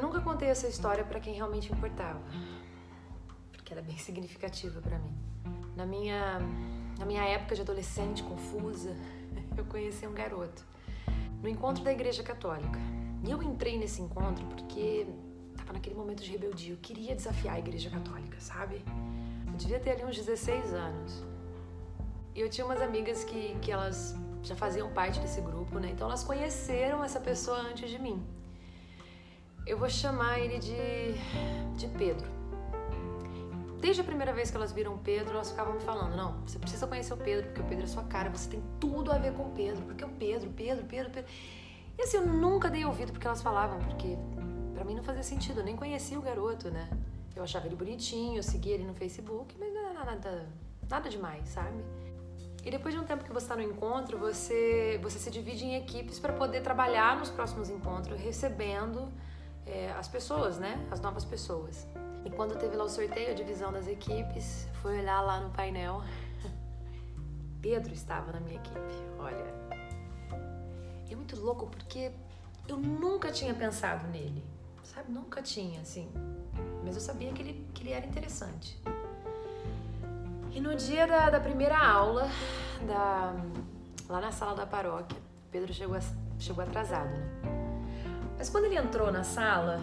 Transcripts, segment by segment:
Eu nunca contei essa história para quem realmente importava, porque ela é bem significativa para mim. Na minha, na minha época de adolescente confusa, eu conheci um garoto no encontro da Igreja Católica. E eu entrei nesse encontro porque estava naquele momento de rebeldia. Eu queria desafiar a Igreja Católica, sabe? Eu devia ter ali uns 16 anos. E eu tinha umas amigas que, que elas já faziam parte desse grupo, né? Então elas conheceram essa pessoa antes de mim. Eu vou chamar ele de, de Pedro. Desde a primeira vez que elas viram Pedro, elas ficavam me falando: não, você precisa conhecer o Pedro, porque o Pedro é sua cara, você tem tudo a ver com o Pedro, porque o Pedro, Pedro, Pedro, Pedro. E assim, eu nunca dei ouvido porque elas falavam, porque para mim não fazia sentido, eu nem conhecia o garoto, né? Eu achava ele bonitinho, eu seguia ele no Facebook, mas não era nada, nada demais, sabe? E depois de um tempo que você está no encontro, você, você se divide em equipes para poder trabalhar nos próximos encontros, recebendo é, as pessoas, né? As novas pessoas. E quando teve lá o sorteio, a divisão das equipes, fui olhar lá no painel. Pedro estava na minha equipe. Olha, é muito louco porque eu nunca tinha pensado nele, sabe? Nunca tinha, assim. Mas eu sabia que ele, que ele era interessante. E no dia da, da primeira aula, da, lá na sala da paróquia, Pedro chegou, chegou atrasado, né? Mas quando ele entrou na sala,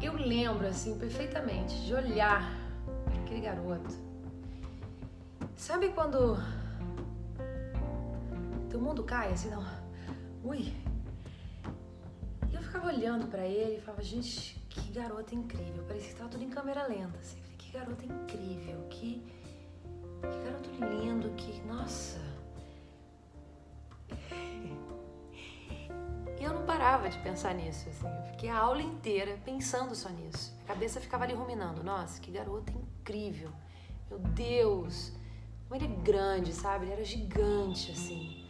eu lembro assim perfeitamente de olhar aquele garoto. Sabe quando teu mundo cai assim, não? Ui. E eu ficava olhando para ele e falava, gente, que garoto incrível. Parecia que tava tudo em câmera lenta. Assim. Que garoto incrível, que, que garoto lindo, que. Nossa! Parava de pensar nisso, assim. Eu fiquei a aula inteira pensando só nisso. A cabeça ficava ali ruminando. Nossa, que garoto incrível. Meu Deus! Como ele é grande, sabe? Ele era gigante, assim.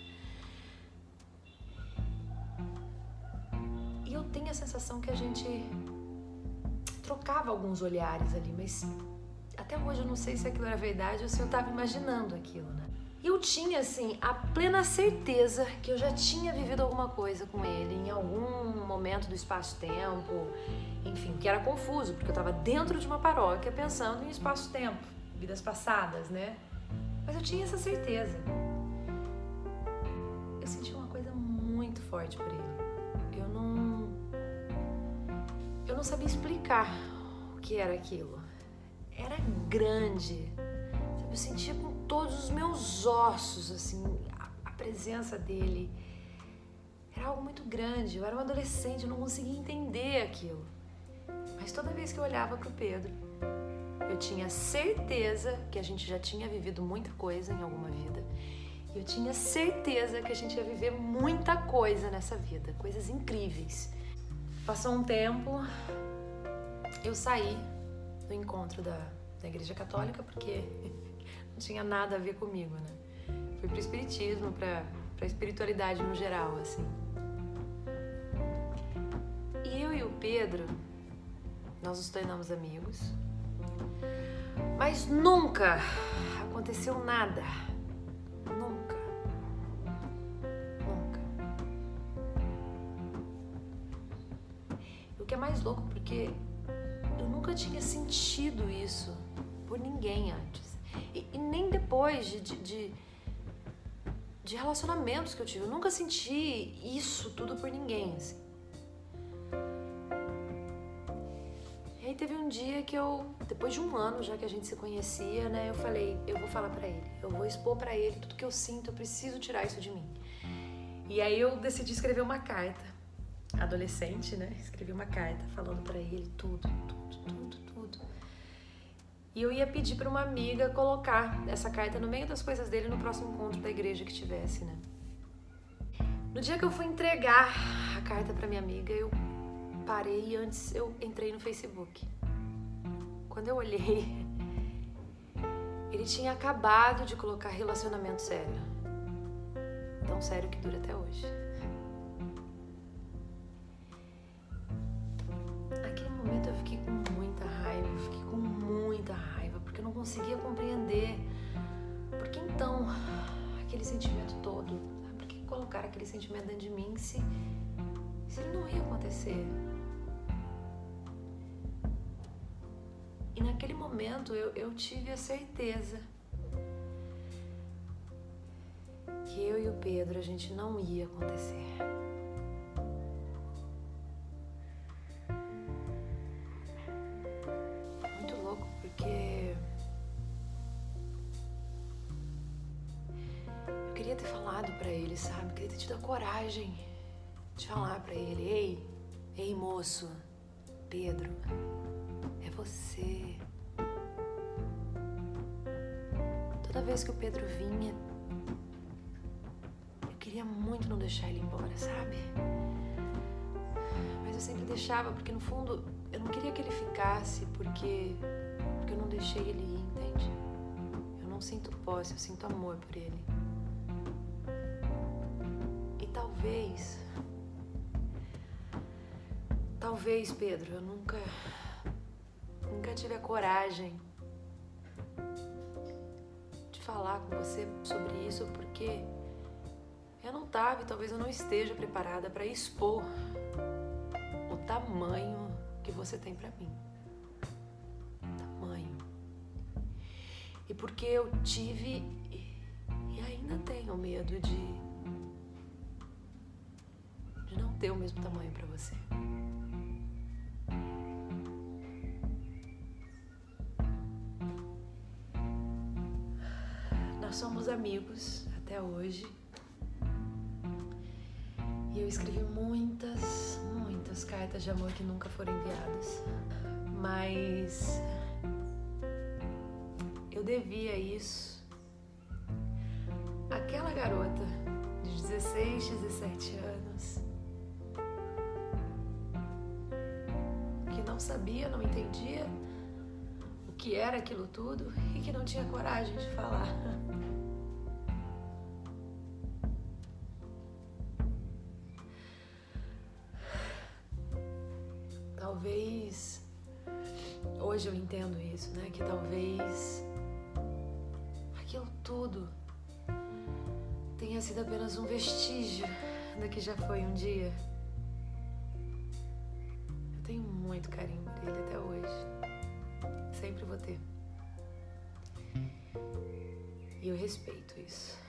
E eu tenho a sensação que a gente trocava alguns olhares ali, mas até hoje eu não sei se aquilo era verdade ou se eu estava imaginando aquilo, né? Eu tinha, assim, a plena certeza que eu já tinha vivido alguma coisa com ele em algum momento do espaço-tempo, enfim, que era confuso, porque eu estava dentro de uma paróquia pensando em espaço-tempo, vidas passadas, né? Mas eu tinha essa certeza. Eu senti uma coisa muito forte por ele. Eu não. Eu não sabia explicar o que era aquilo. Era grande. Eu sentia com todos os meus ossos, assim, a, presença dele. Era algo muito grande. Eu era uma adolescente, eu não conseguia entender aquilo. Mas toda vez que eu olhava para o Pedro, eu tinha certeza que a gente já tinha vivido muita coisa em alguma vida. E eu tinha certeza que a gente ia viver muita coisa nessa vida, coisas incríveis. Passou um tempo, eu saí do encontro da, da Igreja Católica porque não tinha nada a ver comigo, né? Fui pro espiritismo, pra, pra espiritualidade no geral, assim. E eu e o Pedro, nós nos tornamos amigos, mas nunca aconteceu nada. Nunca. Nunca. O que é mais louco porque eu nunca tinha sentido isso por ninguém antes. E, e nem depois de, de, de, de, relacionamentos que eu tive. Eu nunca senti isso tudo por ninguém, assim. E aí teve um dia que eu, depois de um ano já que a gente se conhecia, né, eu falei, eu vou falar para ele, eu vou expor para ele tudo que eu sinto, eu preciso tirar isso de mim. E aí eu decidi escrever uma carta, adolescente, né? Escrevi uma carta falando para ele tudo, tudo, tudo. E eu ia pedir para uma amiga colocar essa carta no meio das coisas dele no próximo encontro da igreja que tivesse, né? No dia que eu fui entregar a carta para minha amiga, eu parei e antes eu entrei no Facebook. Quando eu olhei, ele tinha acabado de colocar relacionamento sério. Tão sério que dura até hoje. Colocar aquele sentimento dentro de mim se se ele não ia acontecer. E naquele momento eu, eu tive a certeza que eu e o Pedro a gente não ia acontecer. Muito louco porque queria ter falado para ele, sabe? Queria ter tido a coragem de falar para ele: "Ei, ei, moço, Pedro, é você". Toda vez que o Pedro vinha, eu queria muito não deixar ele embora, sabe? Mas eu sempre deixava porque no fundo eu não queria que ele ficasse porque porque eu não deixei ele ir, entende? Eu não sinto posse, eu sinto amor por ele. Talvez Talvez, Pedro, eu nunca. Nunca tive a coragem de falar com você sobre isso porque eu não estava e talvez eu não esteja preparada para expor o tamanho que você tem para mim. Tamanho. E porque eu tive e ainda tenho medo de. Ter o mesmo tamanho para você. Nós somos amigos até hoje. E eu escrevi muitas, muitas cartas de amor que nunca foram enviadas. Mas eu devia isso àquela garota de 16, 17 anos não sabia, não entendia o que era aquilo tudo e que não tinha coragem de falar. talvez hoje eu entendo isso, né? Que talvez aquilo tudo tenha sido apenas um vestígio do que já foi um dia. Muito carinho por ele até hoje. Sempre vou ter. E eu respeito isso.